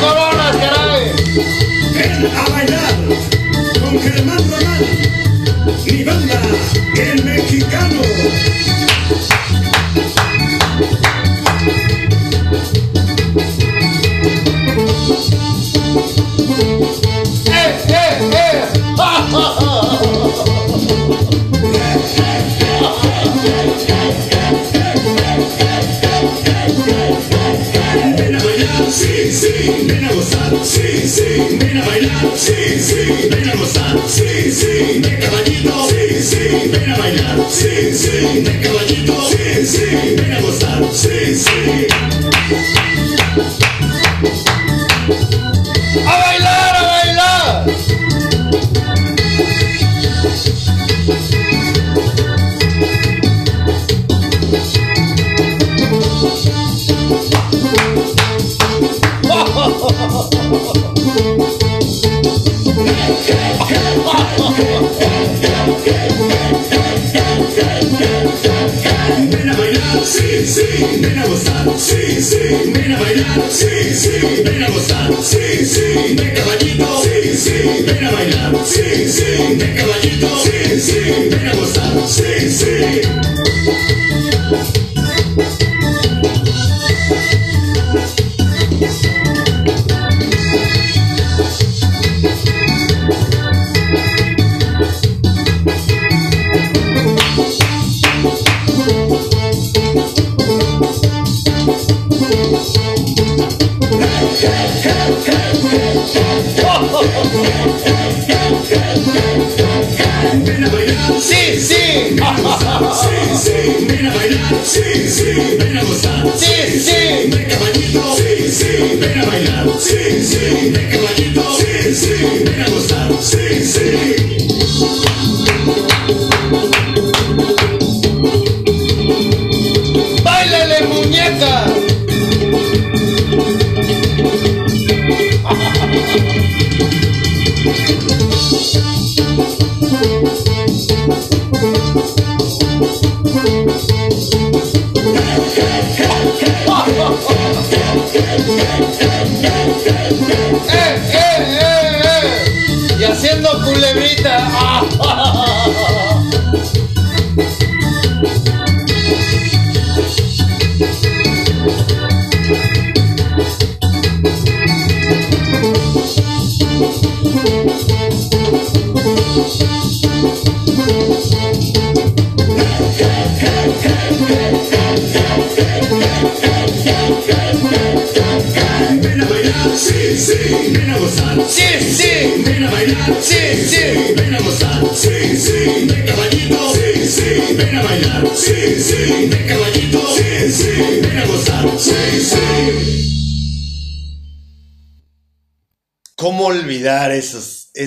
coronas, caray! Ven a bailar con Germán ven a bailar, sí,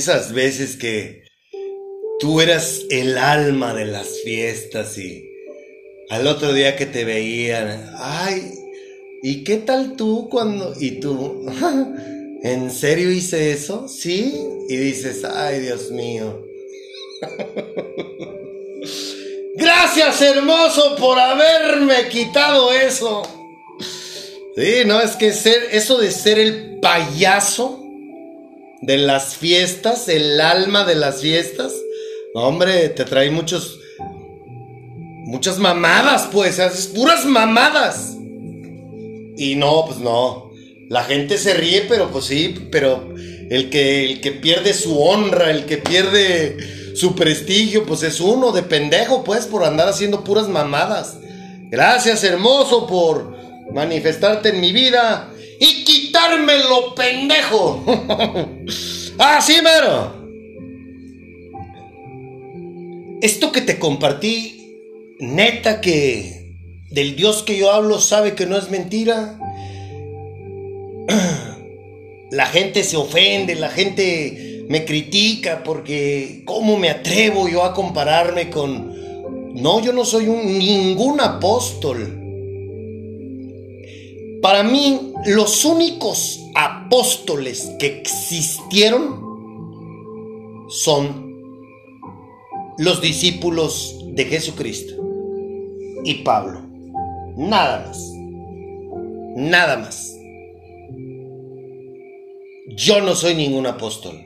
esas veces que tú eras el alma de las fiestas y al otro día que te veían, ay, ¿y qué tal tú cuando... Y tú, ¿en serio hice eso? Sí. Y dices, ay, Dios mío. Gracias, hermoso, por haberme quitado eso. Sí, no, es que ser, eso de ser el payaso de las fiestas, el alma de las fiestas, hombre, te trae muchos, muchas mamadas, pues, haces puras mamadas. Y no, pues no. La gente se ríe, pero pues sí, pero el que, el que pierde su honra, el que pierde su prestigio, pues es uno de pendejo, pues, por andar haciendo puras mamadas. Gracias, hermoso, por manifestarte en mi vida y quitarme lo pendejo. Así mero. Esto que te compartí, neta que del Dios que yo hablo sabe que no es mentira. La gente se ofende, la gente me critica porque ¿cómo me atrevo yo a compararme con... No, yo no soy un, ningún apóstol. Para mí, los únicos apóstoles que existieron son los discípulos de Jesucristo y Pablo. Nada más. Nada más. Yo no soy ningún apóstol,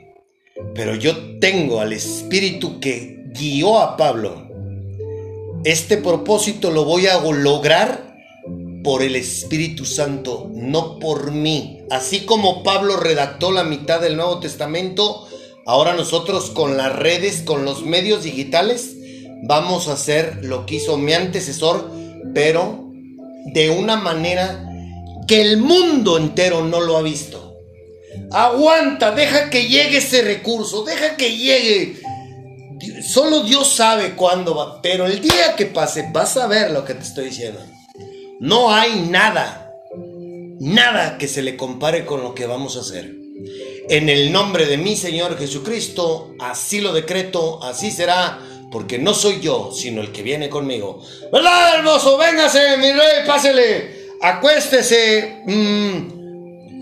pero yo tengo al Espíritu que guió a Pablo. Este propósito lo voy a lograr por el Espíritu Santo, no por mí. Así como Pablo redactó la mitad del Nuevo Testamento, ahora nosotros con las redes, con los medios digitales, vamos a hacer lo que hizo mi antecesor, pero de una manera que el mundo entero no lo ha visto. Aguanta, deja que llegue ese recurso, deja que llegue. Solo Dios sabe cuándo va, pero el día que pase vas a ver lo que te estoy diciendo. No hay nada, nada que se le compare con lo que vamos a hacer. En el nombre de mi Señor Jesucristo, así lo decreto, así será, porque no soy yo, sino el que viene conmigo. ¿Verdad, hermoso? Véngase, mi rey, pásele, acuéstese. Mm,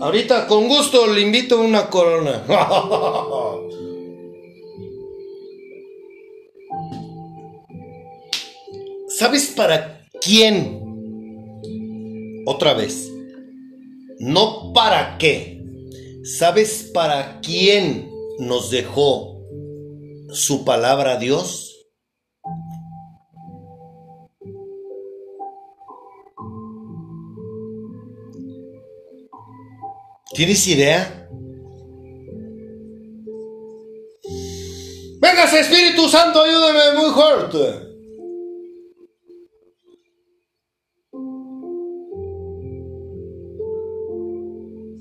Ahorita con gusto le invito una corona. ¿Sabes para quién? Otra vez. No para qué. ¿Sabes para quién nos dejó su palabra Dios? ¿Tienes idea? Venga, Espíritu Santo, ayúdame muy fuerte.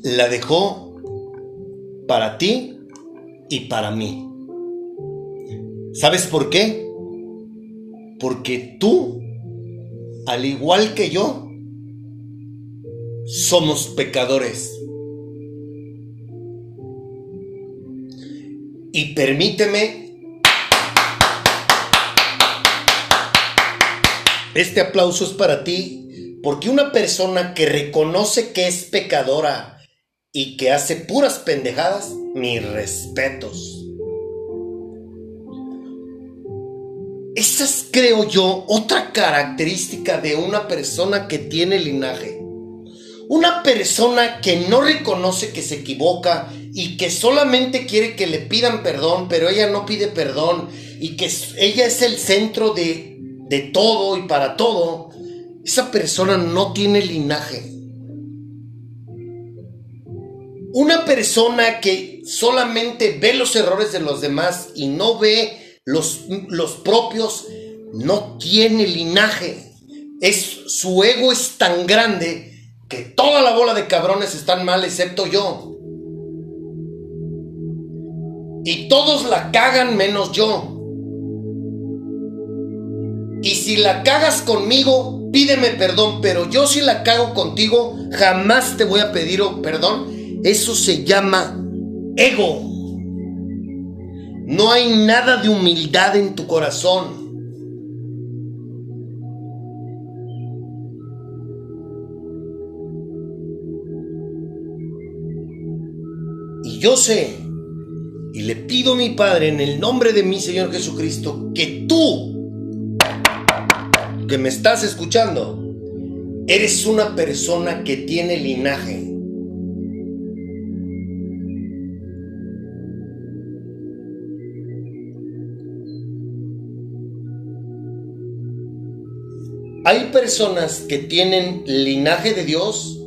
La dejó para ti y para mí. ¿Sabes por qué? Porque tú, al igual que yo, somos pecadores. Y permíteme este aplauso es para ti, porque una persona que reconoce que es pecadora y que hace puras pendejadas, mis respetos. Esa es, creo yo, otra característica de una persona que tiene linaje. Una persona que no reconoce que se equivoca y que solamente quiere que le pidan perdón, pero ella no pide perdón y que ella es el centro de, de todo y para todo, esa persona no tiene linaje. Una persona que solamente ve los errores de los demás y no ve los, los propios, no tiene linaje. Es, su ego es tan grande que toda la bola de cabrones están mal excepto yo. Y todos la cagan menos yo. Y si la cagas conmigo, pídeme perdón, pero yo si la cago contigo, jamás te voy a pedir perdón. Eso se llama ego. No hay nada de humildad en tu corazón. Y yo sé y le pido a mi Padre en el nombre de mi Señor Jesucristo que tú, que me estás escuchando, eres una persona que tiene linaje. Hay personas que tienen linaje de Dios,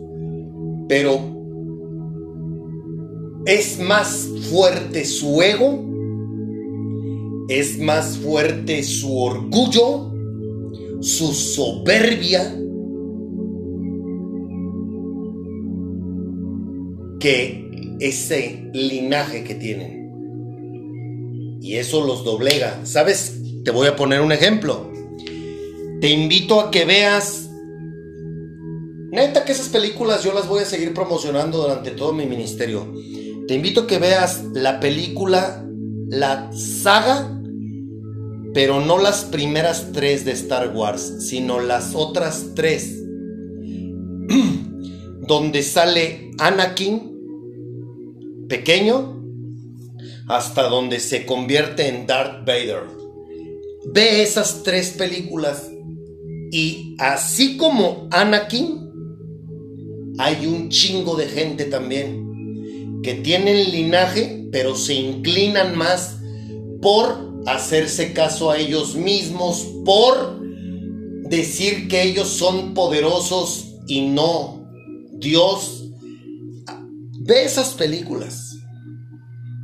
pero es más fuerte su ego, es más fuerte su orgullo, su soberbia, que ese linaje que tienen. Y eso los doblega. ¿Sabes? Te voy a poner un ejemplo. Te invito a que veas Neta que esas películas yo las voy a seguir promocionando durante todo mi ministerio. Te invito a que veas la película, la saga, pero no las primeras tres de Star Wars, sino las otras tres. donde sale Anakin, pequeño, hasta donde se convierte en Darth Vader. Ve esas tres películas y así como Anakin, hay un chingo de gente también que tienen linaje, pero se inclinan más por hacerse caso a ellos mismos, por decir que ellos son poderosos y no Dios. Ve esas películas.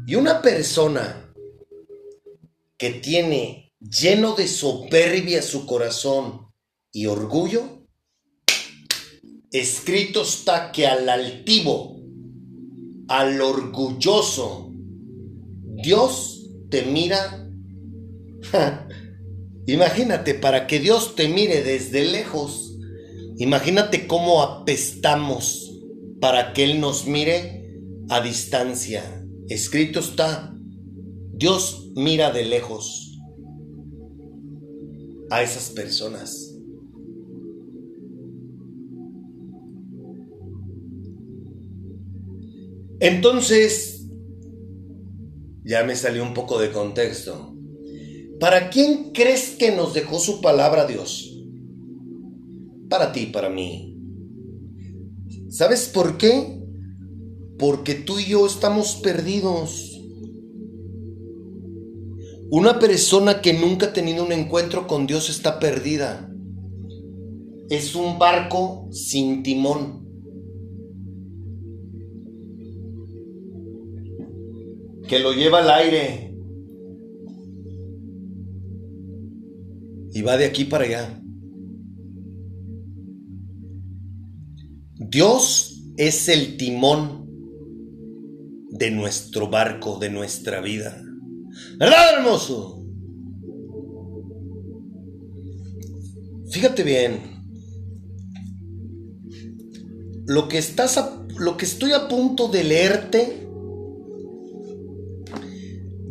Y una persona que tiene lleno de soberbia su corazón y orgullo, escrito está que al altivo, al orgulloso, Dios te mira. imagínate, para que Dios te mire desde lejos, imagínate cómo apestamos para que Él nos mire a distancia. Escrito está, Dios mira de lejos a esas personas. Entonces, ya me salió un poco de contexto. ¿Para quién crees que nos dejó su palabra Dios? Para ti, para mí. ¿Sabes por qué? porque tú y yo estamos perdidos. Una persona que nunca ha tenido un encuentro con Dios está perdida. Es un barco sin timón. Que lo lleva al aire. Y va de aquí para allá. Dios es el timón de nuestro barco, de nuestra vida. ¿Verdad, hermoso? Fíjate bien. Lo que estás lo que estoy a punto de leerte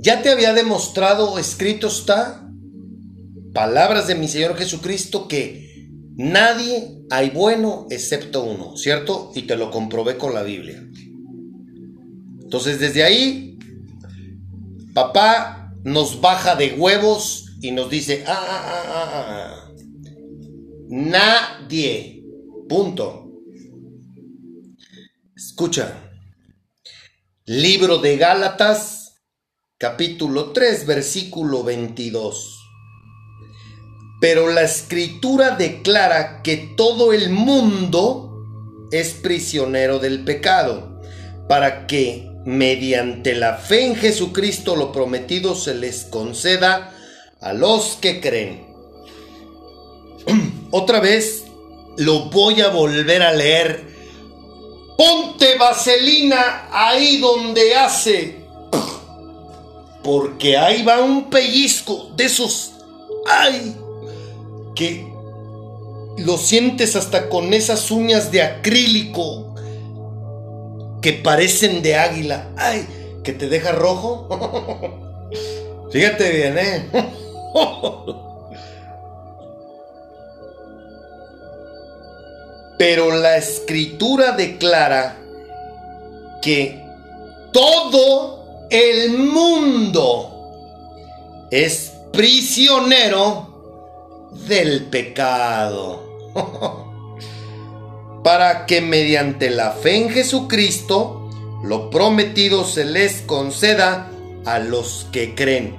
ya te había demostrado, escrito está, palabras de mi Señor Jesucristo que nadie hay bueno excepto uno, ¿cierto? Y te lo comprobé con la Biblia. Entonces desde ahí, papá nos baja de huevos y nos dice, ah, ah, ah, ah, nadie, punto. Escucha, libro de Gálatas, capítulo 3, versículo 22. Pero la escritura declara que todo el mundo es prisionero del pecado, para que mediante la fe en Jesucristo lo prometido se les conceda a los que creen. Otra vez lo voy a volver a leer. Ponte vaselina ahí donde hace. Porque ahí va un pellizco de esos. ¡Ay! Que lo sientes hasta con esas uñas de acrílico que parecen de águila. ¡Ay! Que te deja rojo. Fíjate bien, ¿eh? Pero la escritura declara que todo el mundo es prisionero del pecado. para que mediante la fe en Jesucristo lo prometido se les conceda a los que creen.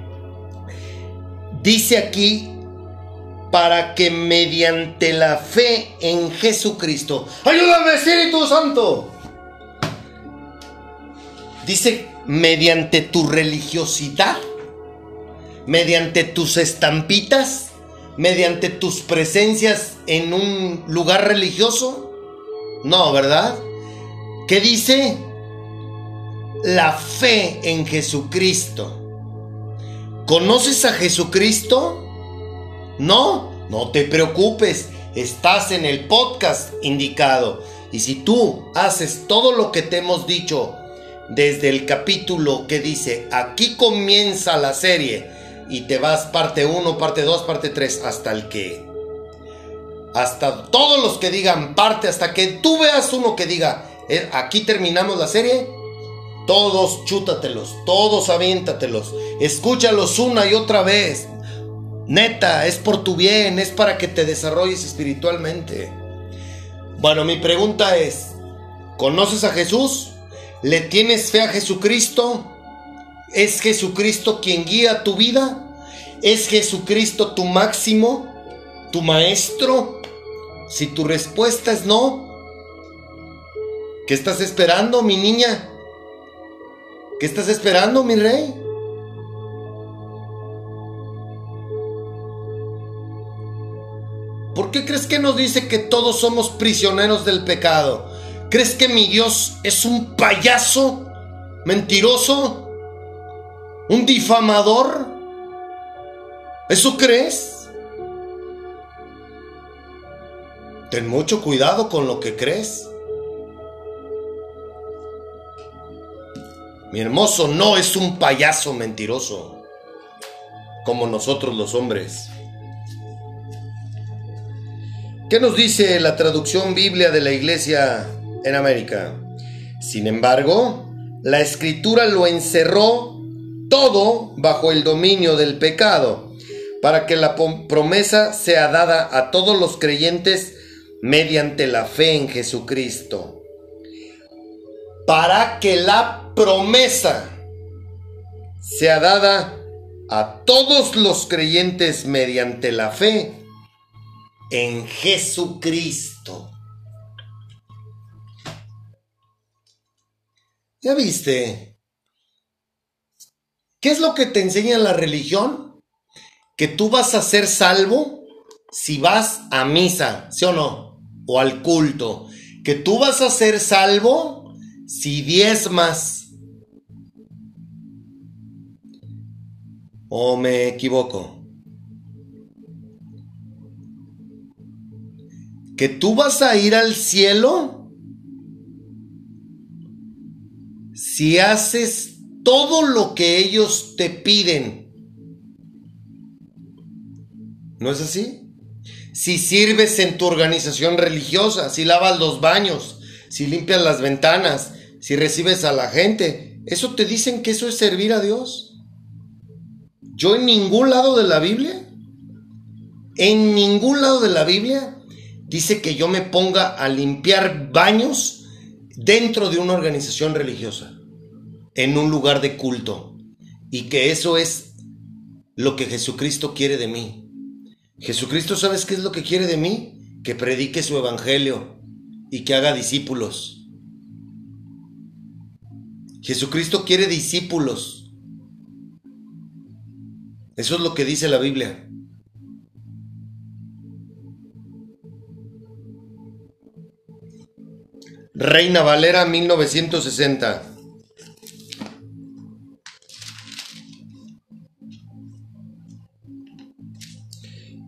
Dice aquí, para que mediante la fe en Jesucristo, ayúdame Espíritu Santo. Dice, mediante tu religiosidad, mediante tus estampitas, mediante tus presencias en un lugar religioso, no, ¿verdad? ¿Qué dice? La fe en Jesucristo. ¿Conoces a Jesucristo? No, no te preocupes. Estás en el podcast indicado. Y si tú haces todo lo que te hemos dicho desde el capítulo que dice, aquí comienza la serie, y te vas parte 1, parte 2, parte 3, hasta el que hasta todos los que digan parte, hasta que tú veas uno que diga, "Eh, aquí terminamos la serie, todos chútatelos, todos aviéntatelos, escúchalos una y otra vez. Neta, es por tu bien, es para que te desarrolles espiritualmente. Bueno, mi pregunta es, ¿conoces a Jesús? ¿Le tienes fe a Jesucristo? ¿Es Jesucristo quien guía tu vida? ¿Es Jesucristo tu máximo? ¿Tu maestro? Si tu respuesta es no, ¿qué estás esperando, mi niña? ¿Qué estás esperando, mi rey? ¿Por qué crees que nos dice que todos somos prisioneros del pecado? ¿Crees que mi Dios es un payaso? ¿Mentiroso? ¿Un difamador? ¿Eso crees? Ten mucho cuidado con lo que crees. Mi hermoso no es un payaso mentiroso, como nosotros los hombres. ¿Qué nos dice la traducción Biblia de la Iglesia en América? Sin embargo, la escritura lo encerró todo bajo el dominio del pecado, para que la promesa sea dada a todos los creyentes mediante la fe en Jesucristo. Para que la promesa sea dada a todos los creyentes mediante la fe en Jesucristo. ¿Ya viste? ¿Qué es lo que te enseña la religión? Que tú vas a ser salvo si vas a misa, ¿sí o no? O al culto. Que tú vas a ser salvo si diezmas. ¿O me equivoco? que tú vas a ir al cielo si haces todo lo que ellos te piden. ¿No es así? Si sirves en tu organización religiosa, si lavas los baños, si limpias las ventanas, si recibes a la gente, ¿eso te dicen que eso es servir a Dios? Yo en ningún lado de la Biblia, en ningún lado de la Biblia dice que yo me ponga a limpiar baños dentro de una organización religiosa, en un lugar de culto, y que eso es lo que Jesucristo quiere de mí. Jesucristo, ¿sabes qué es lo que quiere de mí? Que predique su evangelio y que haga discípulos. Jesucristo quiere discípulos. Eso es lo que dice la Biblia. Reina Valera 1960.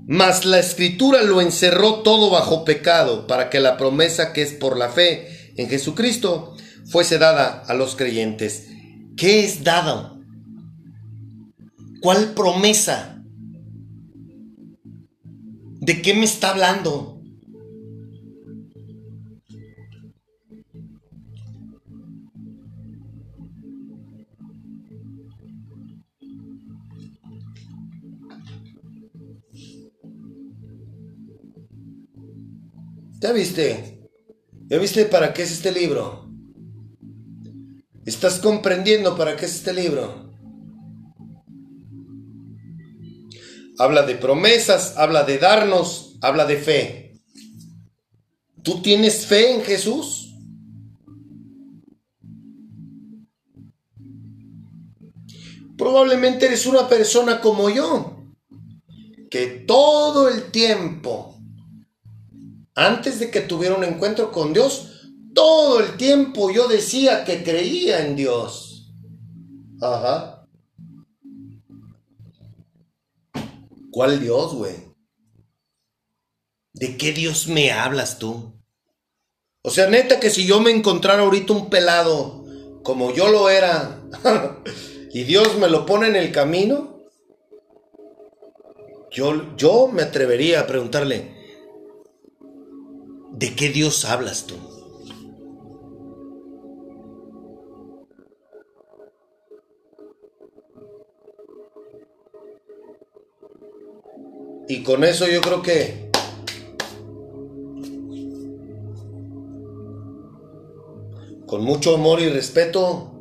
Mas la escritura lo encerró todo bajo pecado, para que la promesa que es por la fe en Jesucristo fuese dada a los creyentes. ¿Qué es dado? ¿Cuál promesa? ¿De qué me está hablando? Viste? ¿Ya viste para qué es este libro? ¿Estás comprendiendo para qué es este libro? Habla de promesas, habla de darnos, habla de fe. ¿Tú tienes fe en Jesús? Probablemente eres una persona como yo, que todo el tiempo antes de que tuviera un encuentro con Dios, todo el tiempo yo decía que creía en Dios. Ajá. ¿Cuál Dios, güey? ¿De qué Dios me hablas tú? O sea, neta que si yo me encontrara ahorita un pelado como yo lo era y Dios me lo pone en el camino, yo, yo me atrevería a preguntarle, ¿De qué Dios hablas tú? Y con eso yo creo que con mucho amor y respeto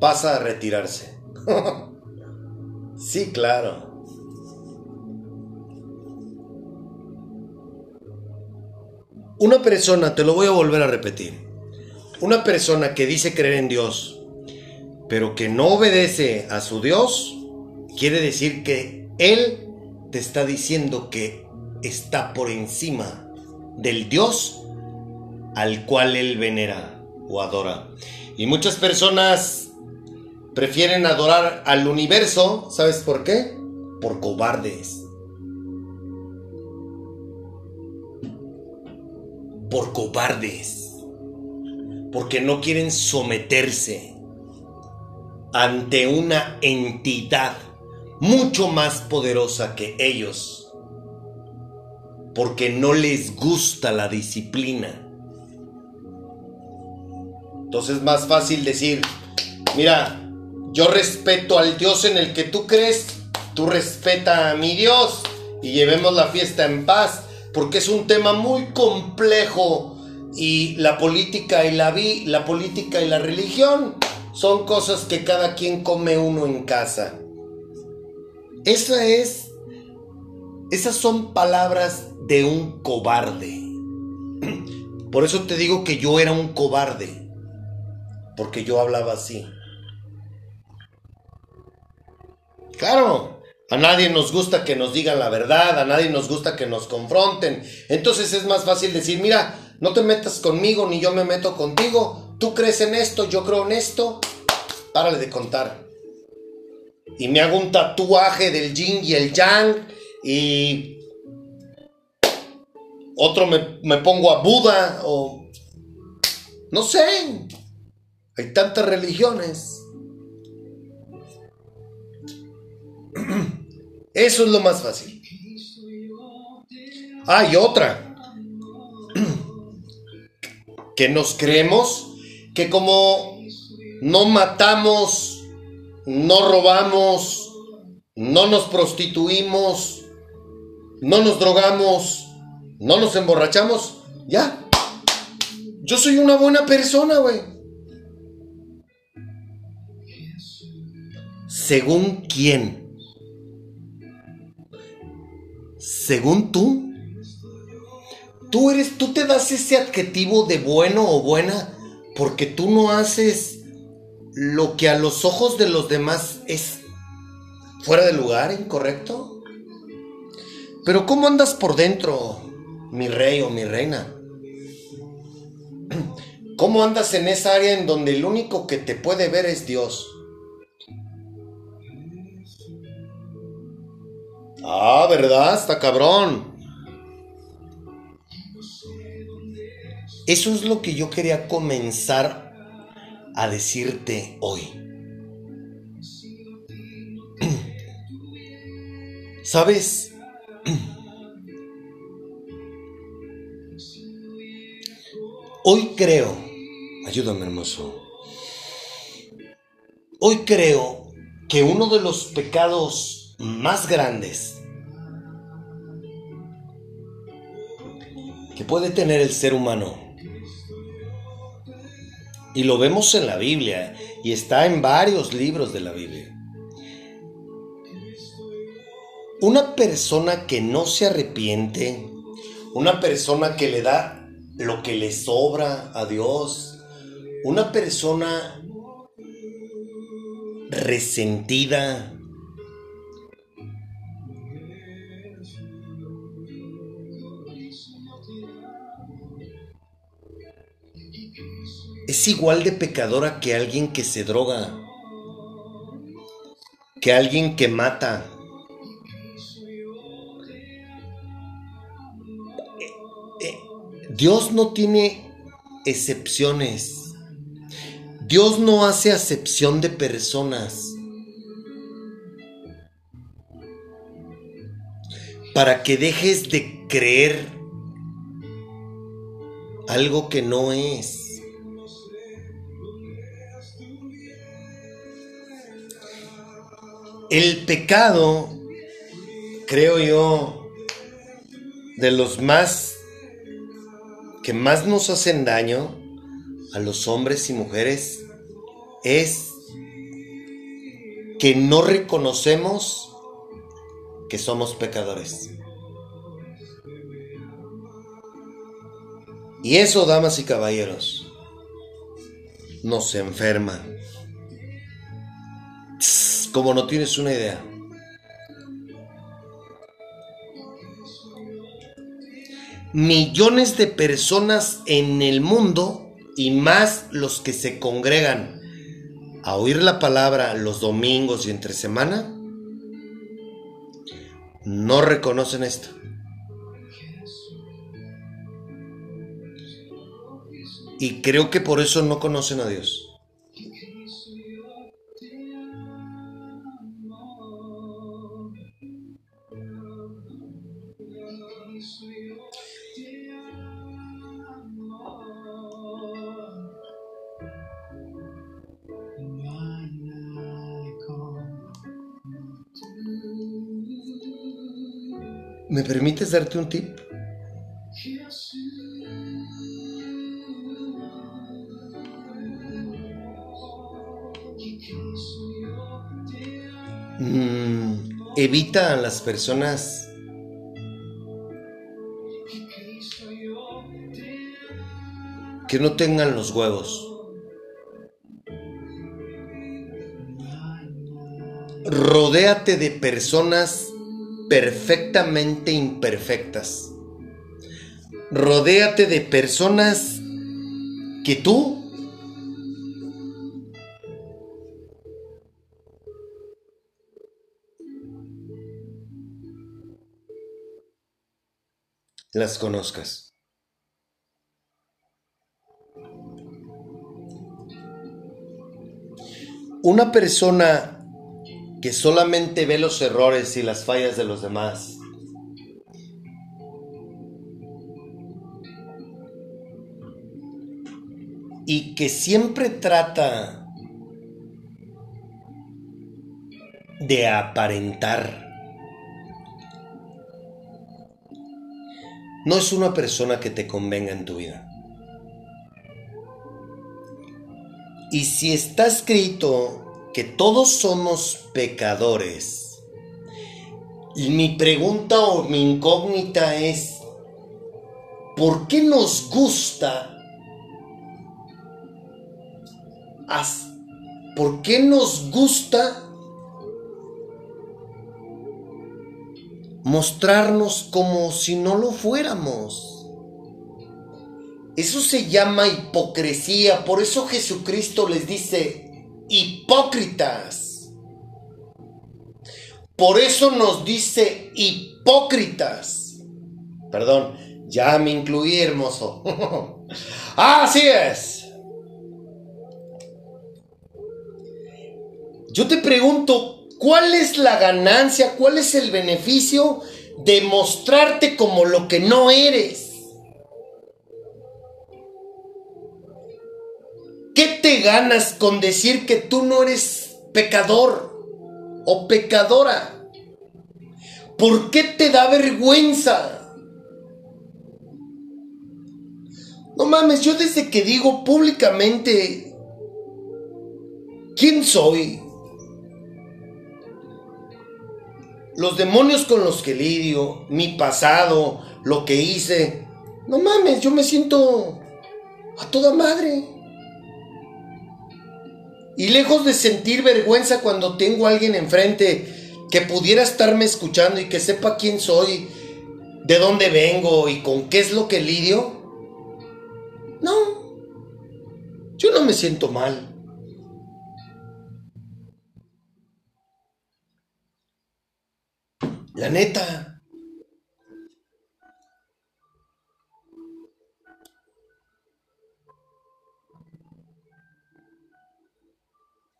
pasa a retirarse. sí, claro. Una persona, te lo voy a volver a repetir, una persona que dice creer en Dios, pero que no obedece a su Dios, quiere decir que Él te está diciendo que está por encima del Dios al cual Él venera o adora. Y muchas personas prefieren adorar al universo, ¿sabes por qué? Por cobardes. Por cobardes, porque no quieren someterse ante una entidad mucho más poderosa que ellos, porque no les gusta la disciplina. Entonces es más fácil decir, mira, yo respeto al Dios en el que tú crees, tú respeta a mi Dios y llevemos la fiesta en paz porque es un tema muy complejo y la política y la vi, la política y la religión son cosas que cada quien come uno en casa. Esa es esas son palabras de un cobarde. Por eso te digo que yo era un cobarde, porque yo hablaba así. Claro, a nadie nos gusta que nos digan la verdad, a nadie nos gusta que nos confronten. Entonces es más fácil decir, mira, no te metas conmigo ni yo me meto contigo. Tú crees en esto, yo creo en esto. Párale de contar. Y me hago un tatuaje del yin y el yang y otro me, me pongo a Buda o no sé. Hay tantas religiones. Eso es lo más fácil. Hay otra. Que nos creemos que como no matamos, no robamos, no nos prostituimos, no nos drogamos, no nos emborrachamos, ya. Yo soy una buena persona, güey. ¿Según quién? Según tú. Tú eres, tú te das ese adjetivo de bueno o buena porque tú no haces lo que a los ojos de los demás es fuera de lugar, incorrecto. Pero ¿cómo andas por dentro, mi rey o mi reina? ¿Cómo andas en esa área en donde el único que te puede ver es Dios? Ah, ¿verdad? Está cabrón. Eso es lo que yo quería comenzar a decirte hoy. ¿Sabes? Hoy creo, ayúdame hermoso, hoy creo que uno de los pecados más grandes que puede tener el ser humano. Y lo vemos en la Biblia y está en varios libros de la Biblia. Una persona que no se arrepiente, una persona que le da lo que le sobra a Dios, una persona resentida, es igual de pecadora que alguien que se droga, que alguien que mata. Eh, eh, Dios no tiene excepciones. Dios no hace acepción de personas. Para que dejes de creer algo que no es. El pecado, creo yo, de los más que más nos hacen daño a los hombres y mujeres es que no reconocemos que somos pecadores. Y eso, damas y caballeros, nos enferma. Como no tienes una idea. Millones de personas en el mundo y más los que se congregan a oír la palabra los domingos y entre semana, no reconocen esto. Y creo que por eso no conocen a Dios. ¿Me permites darte un tip? Mm, evita a las personas que no tengan los huevos. Rodéate de personas perfectamente imperfectas. Rodéate de personas que tú las conozcas. Una persona que solamente ve los errores y las fallas de los demás. Y que siempre trata de aparentar. No es una persona que te convenga en tu vida. Y si está escrito que todos somos pecadores. Y mi pregunta o mi incógnita es, ¿por qué nos gusta? ¿Por qué nos gusta mostrarnos como si no lo fuéramos? Eso se llama hipocresía. Por eso Jesucristo les dice, hipócritas. Por eso nos dice hipócritas. Perdón, ya me incluí, hermoso. Así es. Yo te pregunto, ¿cuál es la ganancia? ¿Cuál es el beneficio de mostrarte como lo que no eres? ¿Qué te ganas con decir que tú no eres pecador o pecadora? ¿Por qué te da vergüenza? No mames, yo desde que digo públicamente quién soy, los demonios con los que lidio, mi pasado, lo que hice, no mames, yo me siento a toda madre. Y lejos de sentir vergüenza cuando tengo a alguien enfrente que pudiera estarme escuchando y que sepa quién soy, de dónde vengo y con qué es lo que lidio, no, yo no me siento mal. La neta.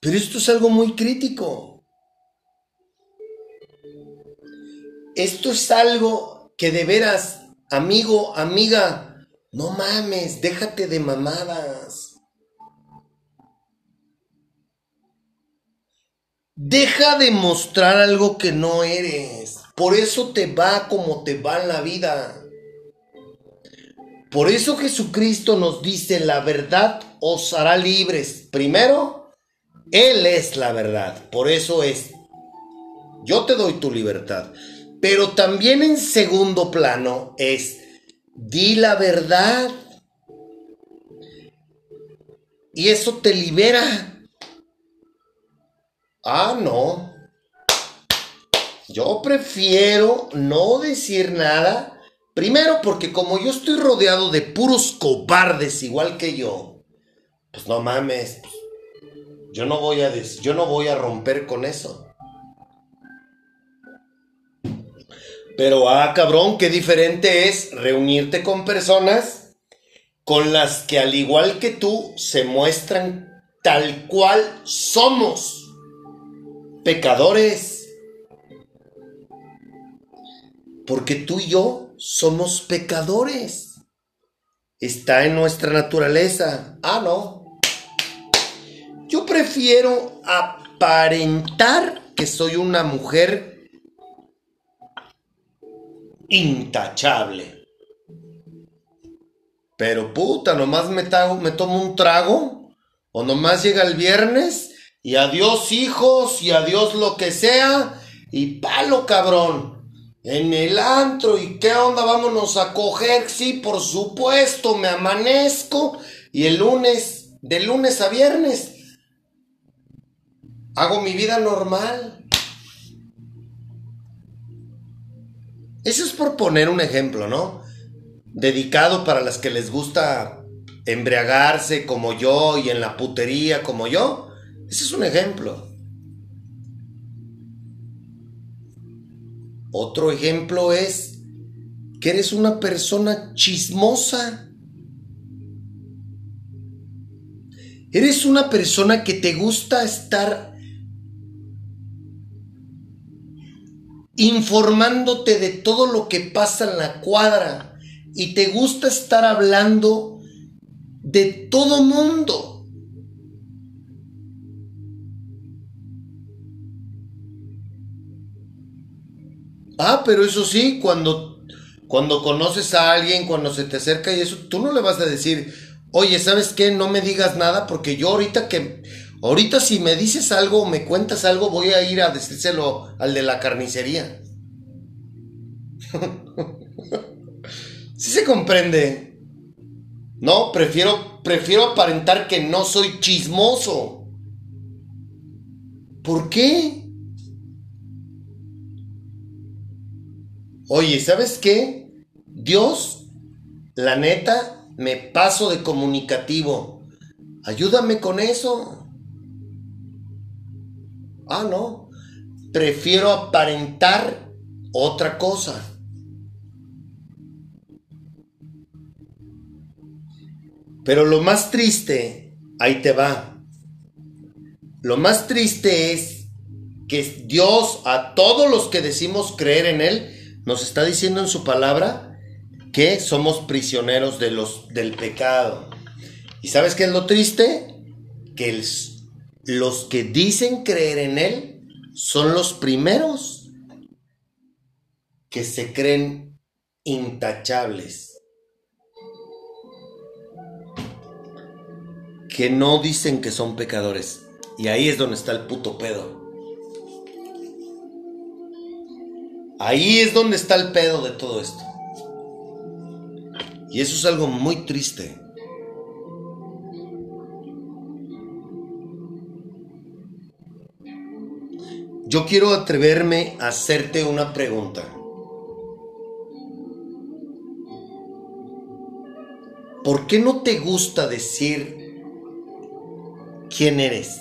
Pero esto es algo muy crítico. Esto es algo que de veras, amigo, amiga, No mames, déjate de mamadas. Deja de mostrar algo que no eres. Por eso te va como te va en la vida. Por eso Jesucristo nos dice, la verdad os hará libres. Primero, Él es la verdad. Por eso es, yo te doy tu libertad. Pero también en segundo plano es, di la verdad. Y eso te libera. Ah, no. Yo prefiero no decir nada. Primero porque como yo estoy rodeado de puros cobardes igual que yo, pues no mames, pues, yo no voy a yo no voy a romper con eso. Pero ah, cabrón, qué diferente es reunirte con personas con las que al igual que tú se muestran tal cual somos pecadores. Porque tú y yo somos pecadores. Está en nuestra naturaleza. Ah, no. Yo prefiero aparentar que soy una mujer intachable. Pero puta, nomás me, me tomo un trago. O nomás llega el viernes. Y adiós hijos. Y adiós lo que sea. Y palo cabrón. En el antro, ¿y qué onda? Vámonos a coger. Sí, por supuesto, me amanezco. Y el lunes, de lunes a viernes, hago mi vida normal. Eso es por poner un ejemplo, ¿no? Dedicado para las que les gusta embriagarse como yo y en la putería como yo. Ese es un ejemplo. Otro ejemplo es que eres una persona chismosa. Eres una persona que te gusta estar informándote de todo lo que pasa en la cuadra y te gusta estar hablando de todo mundo. Ah, pero eso sí, cuando, cuando conoces a alguien, cuando se te acerca y eso, tú no le vas a decir, oye, ¿sabes qué? No me digas nada porque yo ahorita que, ahorita si me dices algo me cuentas algo, voy a ir a decírselo al de la carnicería. sí se comprende. No, prefiero, prefiero aparentar que no soy chismoso. ¿Por qué? Oye, ¿sabes qué? Dios, la neta, me paso de comunicativo. Ayúdame con eso. Ah, no. Prefiero aparentar otra cosa. Pero lo más triste, ahí te va. Lo más triste es que Dios, a todos los que decimos creer en Él, nos está diciendo en su palabra que somos prisioneros de los, del pecado. ¿Y sabes qué es lo triste? Que los que dicen creer en Él son los primeros que se creen intachables. Que no dicen que son pecadores. Y ahí es donde está el puto pedo. Ahí es donde está el pedo de todo esto. Y eso es algo muy triste. Yo quiero atreverme a hacerte una pregunta. ¿Por qué no te gusta decir quién eres?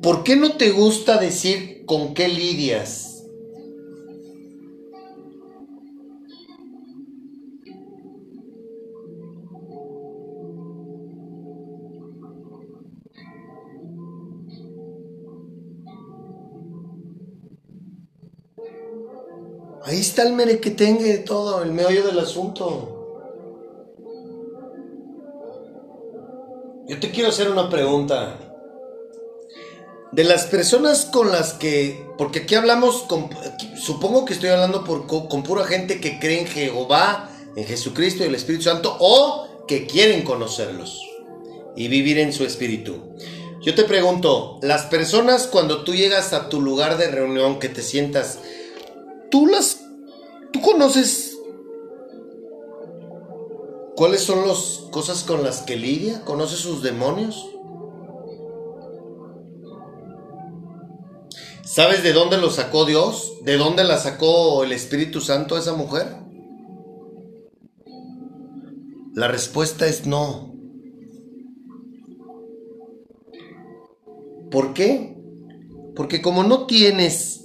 ¿Por qué no te gusta decir con qué lidias? Ahí está el merequetengue de todo, el meollo del asunto. Yo te quiero hacer una pregunta. De las personas con las que, porque aquí hablamos, con, supongo que estoy hablando con pura gente que cree en Jehová, en Jesucristo y el Espíritu Santo, o que quieren conocerlos y vivir en su espíritu. Yo te pregunto, las personas cuando tú llegas a tu lugar de reunión, que te sientas, ¿tú las, tú conoces cuáles son las cosas con las que lidia? ¿Conoces sus demonios? ¿Sabes de dónde lo sacó Dios? ¿De dónde la sacó el Espíritu Santo a esa mujer? La respuesta es no. ¿Por qué? Porque como no tienes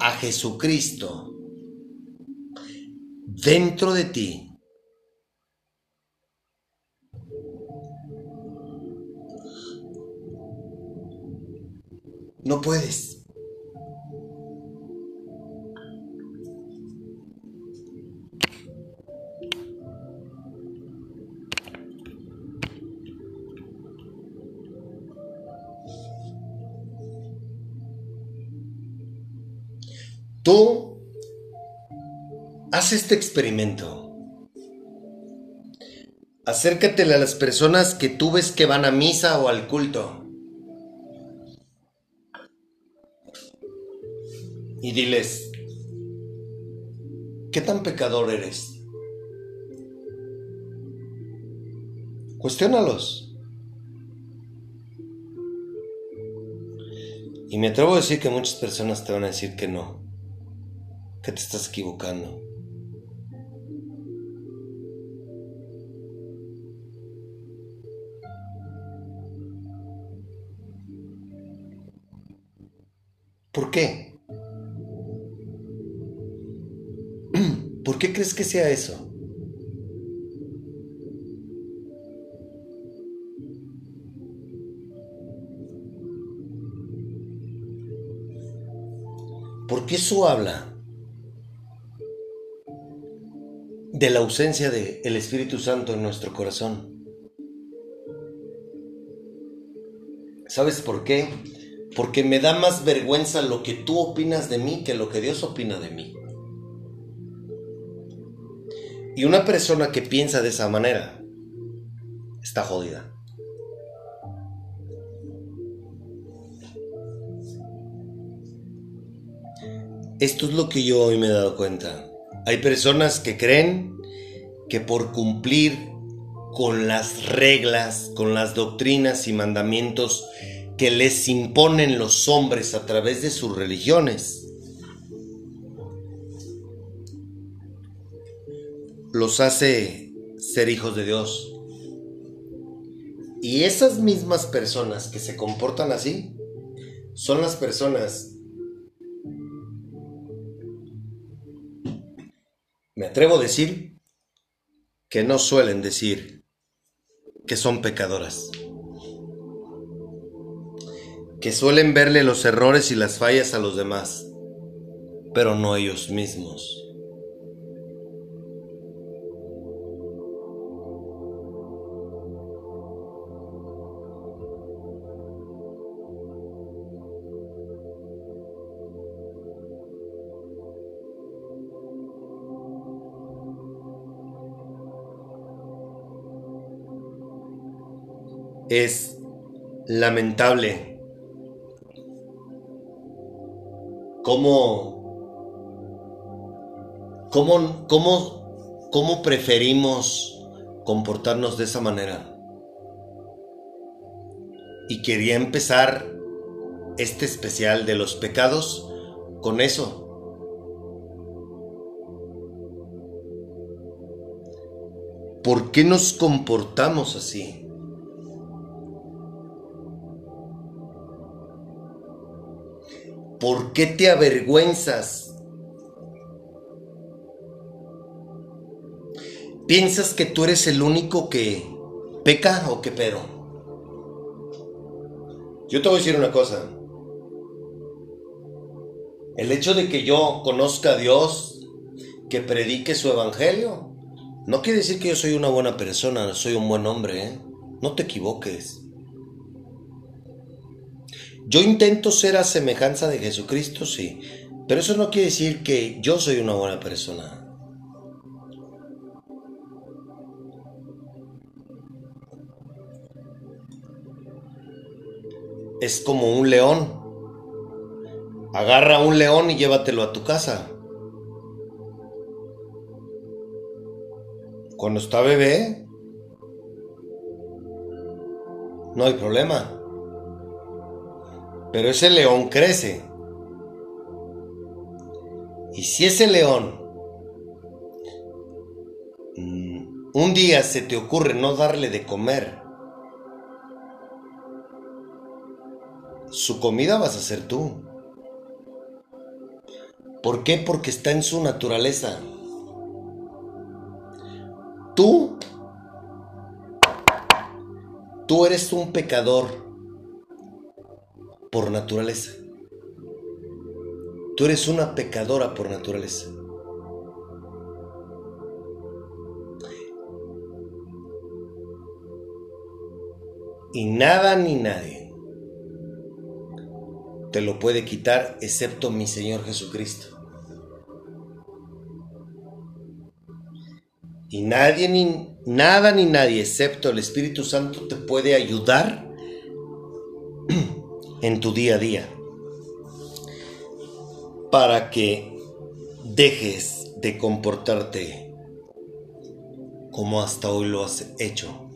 a Jesucristo dentro de ti, no puedes. Tú haz este experimento. Acércatele a las personas que tú ves que van a misa o al culto. Y diles, ¿qué tan pecador eres? Cuestiónalos. Y me atrevo a decir que muchas personas te van a decir que no que te estás equivocando. ¿Por qué? ¿Por qué crees que sea eso? ¿Por qué eso habla de la ausencia del Espíritu Santo en nuestro corazón. ¿Sabes por qué? Porque me da más vergüenza lo que tú opinas de mí que lo que Dios opina de mí. Y una persona que piensa de esa manera está jodida. Esto es lo que yo hoy me he dado cuenta. Hay personas que creen que por cumplir con las reglas, con las doctrinas y mandamientos que les imponen los hombres a través de sus religiones, los hace ser hijos de Dios. Y esas mismas personas que se comportan así son las personas me atrevo a decir que no suelen decir que son pecadoras, que suelen verle los errores y las fallas a los demás, pero no ellos mismos. Es lamentable cómo, cómo, cómo, cómo preferimos comportarnos de esa manera. Y quería empezar este especial de los pecados con eso. ¿Por qué nos comportamos así? ¿Por qué te avergüenzas? ¿Piensas que tú eres el único que peca o que pero? Yo te voy a decir una cosa. El hecho de que yo conozca a Dios, que predique su evangelio, no quiere decir que yo soy una buena persona, soy un buen hombre, ¿eh? No te equivoques. Yo intento ser a semejanza de Jesucristo, sí, pero eso no quiere decir que yo soy una buena persona. Es como un león. Agarra un león y llévatelo a tu casa. Cuando está bebé, no hay problema. Pero ese león crece. Y si ese león mm, un día se te ocurre no darle de comer, su comida vas a ser tú. ¿Por qué? Porque está en su naturaleza. Tú, tú eres un pecador por naturaleza. Tú eres una pecadora por naturaleza. Y nada ni nadie te lo puede quitar excepto mi Señor Jesucristo. Y nadie ni nada ni nadie excepto el Espíritu Santo te puede ayudar en tu día a día para que dejes de comportarte como hasta hoy lo has hecho.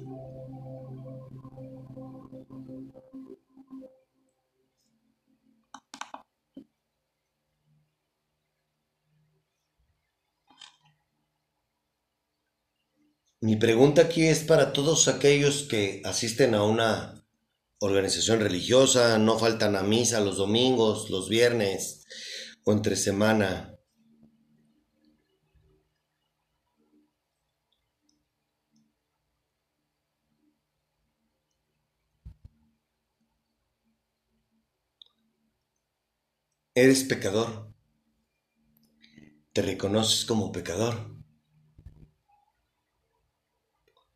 Mi pregunta aquí es para todos aquellos que asisten a una organización religiosa, no faltan a misa los domingos, los viernes o entre semana. Eres pecador. Te reconoces como pecador.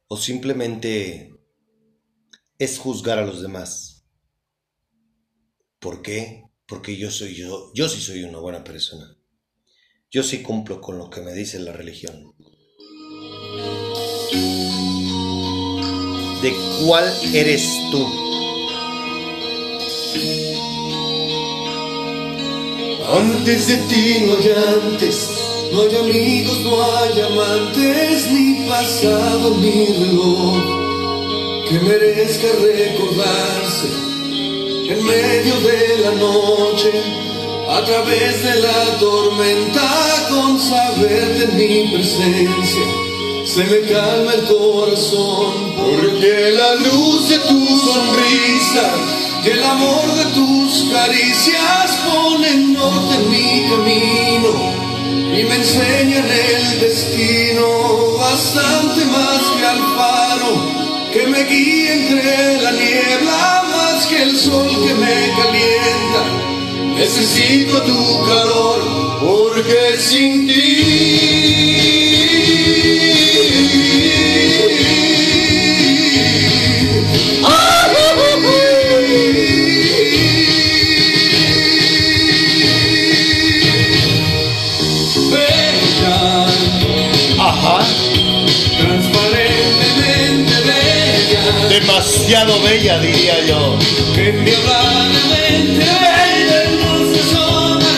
o simplemente es juzgar a los demás. ¿Por qué? Porque yo soy yo, yo sí soy una buena persona. Yo sí cumplo con lo que me dice la religión. ¿De cuál eres tú? Antes de ti no hay antes, no hay amigos, no hay amantes, ni pasado ni reloj que merezca recordarse en medio de la noche, a través de la tormenta, con saber de mi presencia. Se me calma el corazón porque la luz de tu sonrisa y el amor de tus caricias ponen norte en mi camino y me enseñan el destino bastante más que al faro que me guía entre la niebla más que el sol que me calienta. Necesito tu calor porque sin ti Demasiado bella, diría yo. Que me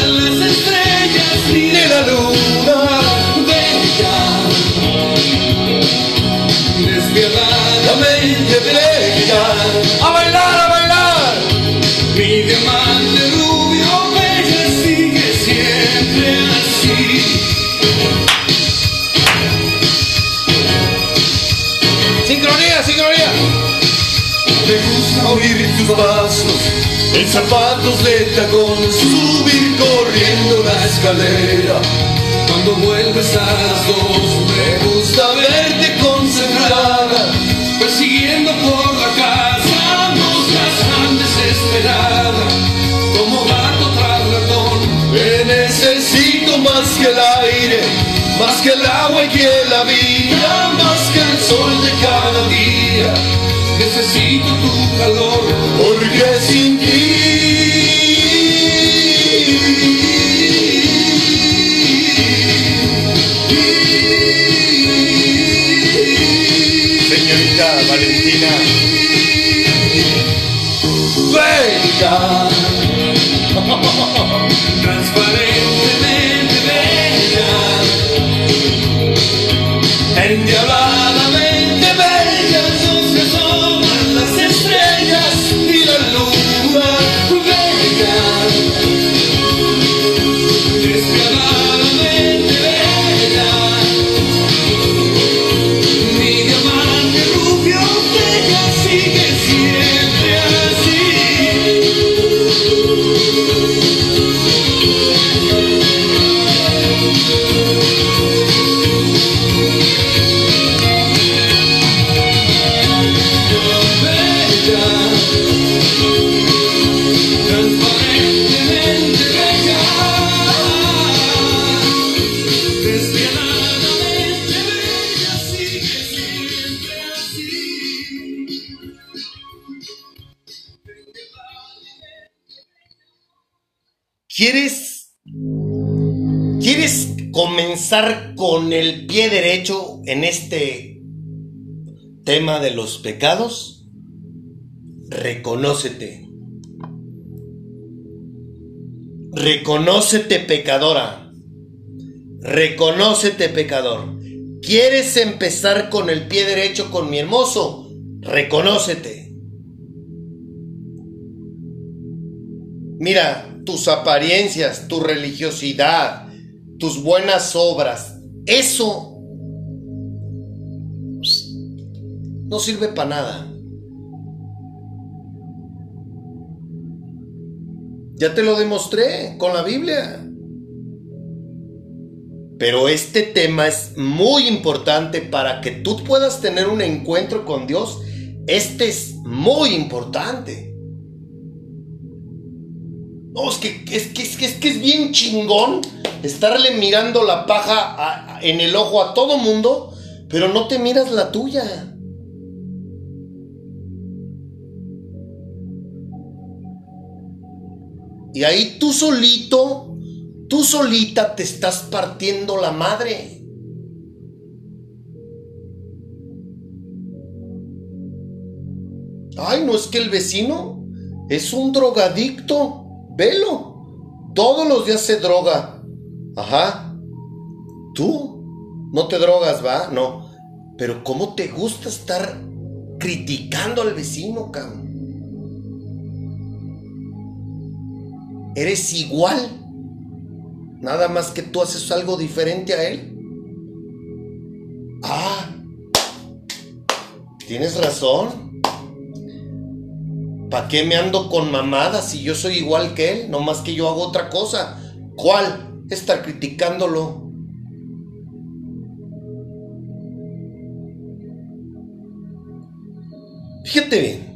las estrellas y de la luna bella. Despiadadamente bella, en zapatos de tacón, subir corriendo la escalera. Cuando vuelves a las dos, me gusta verte concentrada, persiguiendo por la casa moscas tan desesperada, como gato tras ratón. Te necesito más que el aire, más que el agua y que la vida, más que el sol de cada día. Necesito tu calor, porque sin ti venga. Transparentemente bella, endiabladamente tema de los pecados? Reconócete. Reconócete pecadora. Reconócete pecador. ¿Quieres empezar con el pie derecho con mi hermoso? Reconócete. Mira, tus apariencias, tu religiosidad, tus buenas obras, eso no sirve para nada. Ya te lo demostré con la Biblia. Pero este tema es muy importante para que tú puedas tener un encuentro con Dios. Este es muy importante. No, es que es, que, es, que, es, que es bien chingón estarle mirando la paja en el ojo a todo mundo, pero no te miras la tuya. Y ahí tú solito, tú solita te estás partiendo la madre. Ay, no es que el vecino es un drogadicto. Velo. Todos los días se droga. Ajá. Tú no te drogas, ¿va? No. Pero ¿cómo te gusta estar criticando al vecino, cabrón? Eres igual. Nada más que tú haces algo diferente a él. Ah. Tienes razón. ¿Para qué me ando con mamadas si yo soy igual que él? No más que yo hago otra cosa. ¿Cuál? Estar criticándolo. Fíjate bien.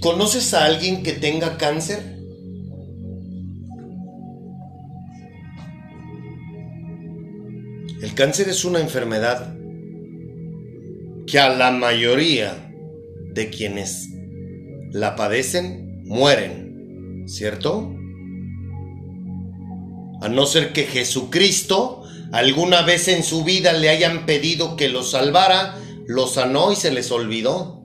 ¿Conoces a alguien que tenga cáncer? El cáncer es una enfermedad que a la mayoría de quienes la padecen mueren, ¿cierto? A no ser que Jesucristo alguna vez en su vida le hayan pedido que lo salvara, lo sanó y se les olvidó.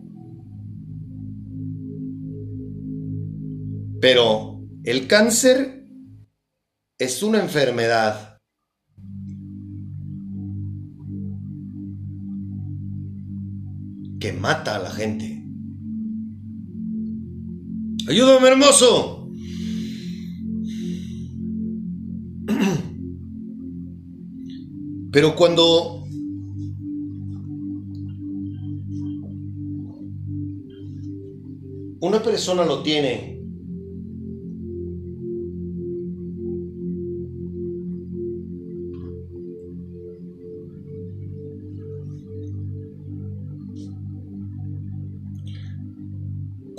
Pero el cáncer es una enfermedad que mata a la gente. Ayúdame, hermoso. Pero cuando una persona lo tiene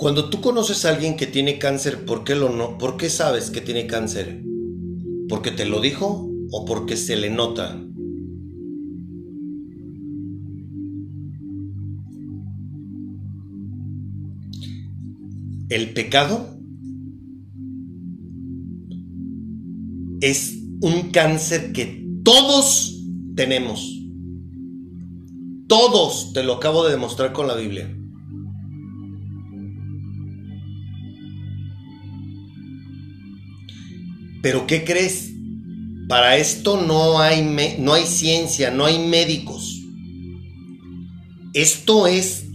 Cuando tú conoces a alguien que tiene cáncer, ¿por qué lo no? ¿Por qué sabes que tiene cáncer? ¿Porque te lo dijo? o porque se le nota. El pecado es un cáncer que todos tenemos. Todos, te lo acabo de demostrar con la Biblia. Pero ¿qué crees? Para esto no hay, no hay ciencia, no hay médicos. Esto es,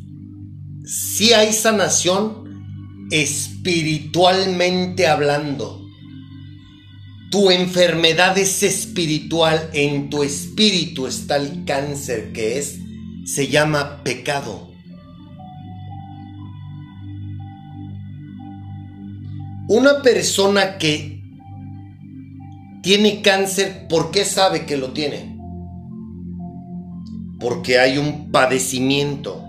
si hay sanación espiritualmente hablando. Tu enfermedad es espiritual, en tu espíritu está el cáncer que es, se llama pecado. Una persona que tiene cáncer, ¿por qué sabe que lo tiene? Porque hay un padecimiento,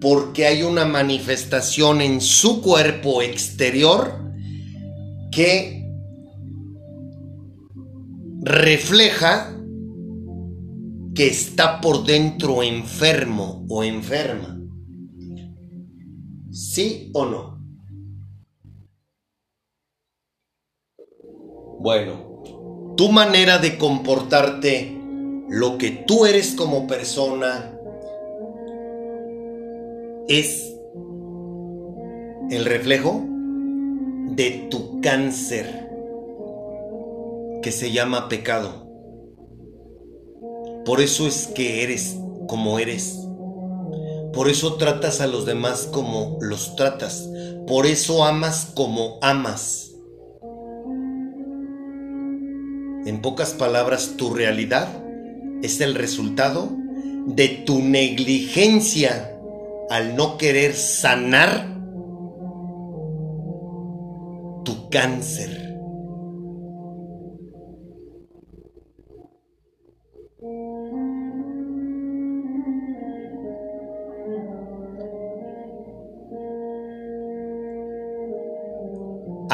porque hay una manifestación en su cuerpo exterior que refleja que está por dentro enfermo o enferma. ¿Sí o no? Bueno, tu manera de comportarte, lo que tú eres como persona, es el reflejo de tu cáncer que se llama pecado. Por eso es que eres como eres. Por eso tratas a los demás como los tratas. Por eso amas como amas. En pocas palabras, tu realidad es el resultado de tu negligencia al no querer sanar tu cáncer.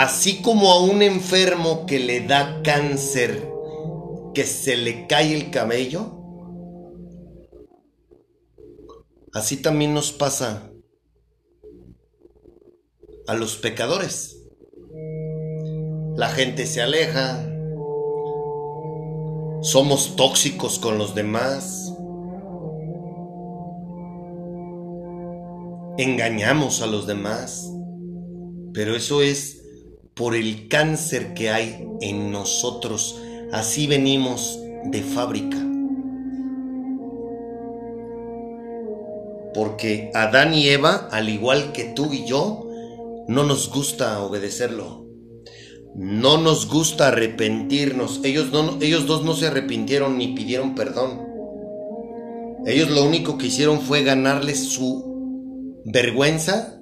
Así como a un enfermo que le da cáncer, que se le cae el cabello, así también nos pasa a los pecadores. La gente se aleja, somos tóxicos con los demás, engañamos a los demás, pero eso es por el cáncer que hay en nosotros. Así venimos de fábrica. Porque Adán y Eva, al igual que tú y yo, no nos gusta obedecerlo. No nos gusta arrepentirnos. Ellos, no, ellos dos no se arrepintieron ni pidieron perdón. Ellos lo único que hicieron fue ganarles su vergüenza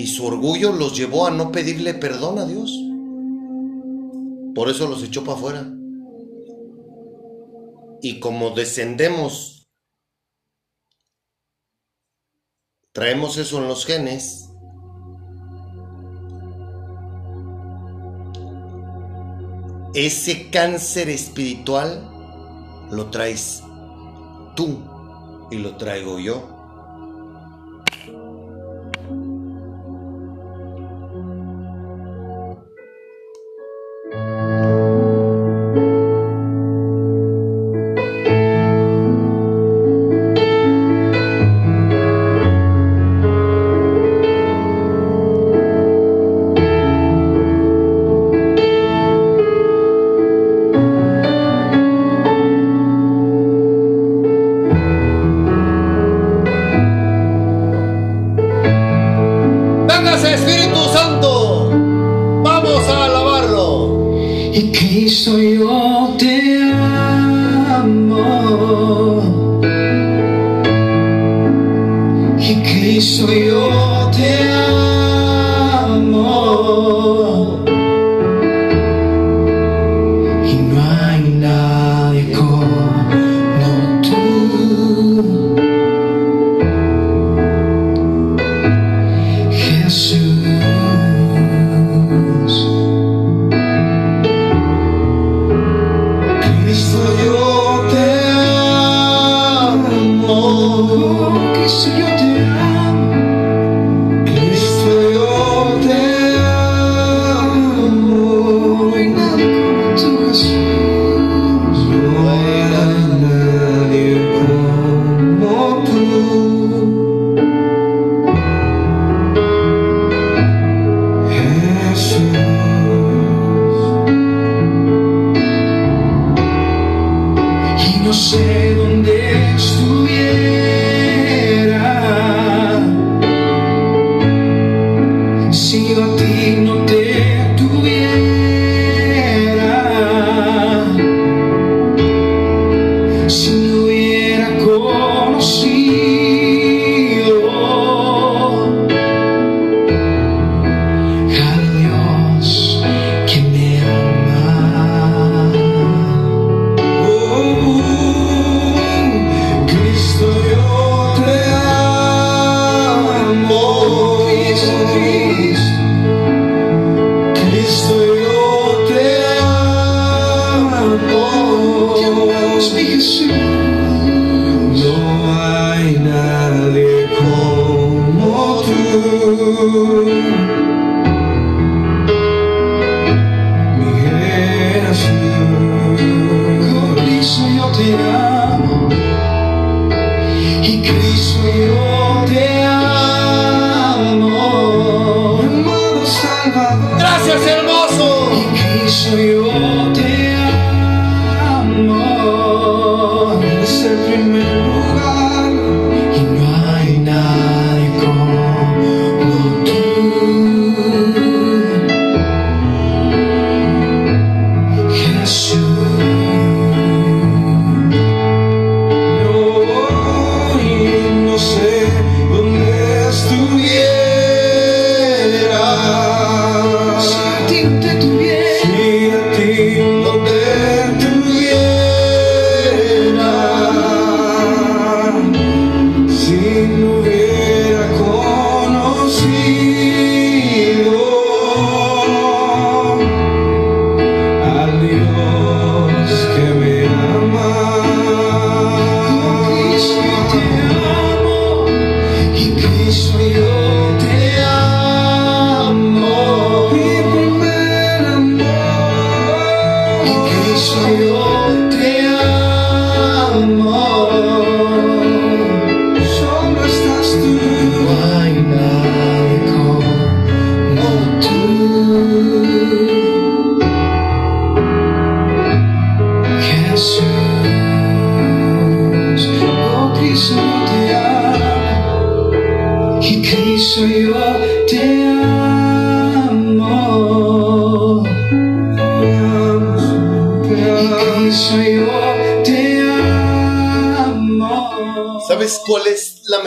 Y su orgullo los llevó a no pedirle perdón a Dios. Por eso los echó para afuera. Y como descendemos, traemos eso en los genes, ese cáncer espiritual lo traes tú y lo traigo yo.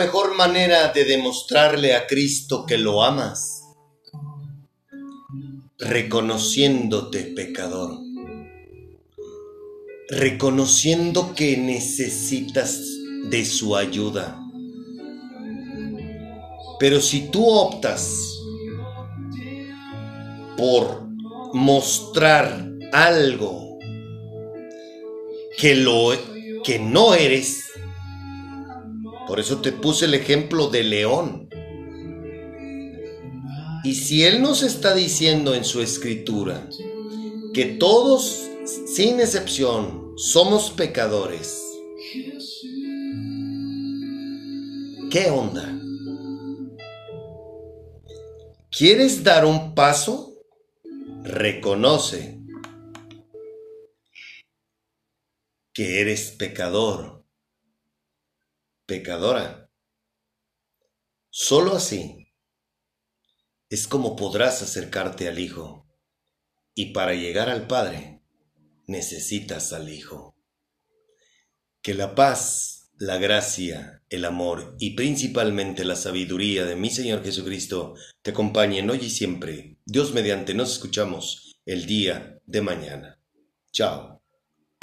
Mejor manera de demostrarle a Cristo que lo amas? Reconociéndote pecador. Reconociendo que necesitas de su ayuda. Pero si tú optas por mostrar algo que lo que no eres, por eso te puse el ejemplo de león. Y si Él nos está diciendo en su escritura que todos, sin excepción, somos pecadores, ¿qué onda? ¿Quieres dar un paso? Reconoce que eres pecador, pecadora. Solo así es como podrás acercarte al Hijo. Y para llegar al Padre necesitas al Hijo. Que la paz, la gracia, el amor y principalmente la sabiduría de mi Señor Jesucristo te acompañen hoy y siempre. Dios mediante nos escuchamos el día de mañana. Chao.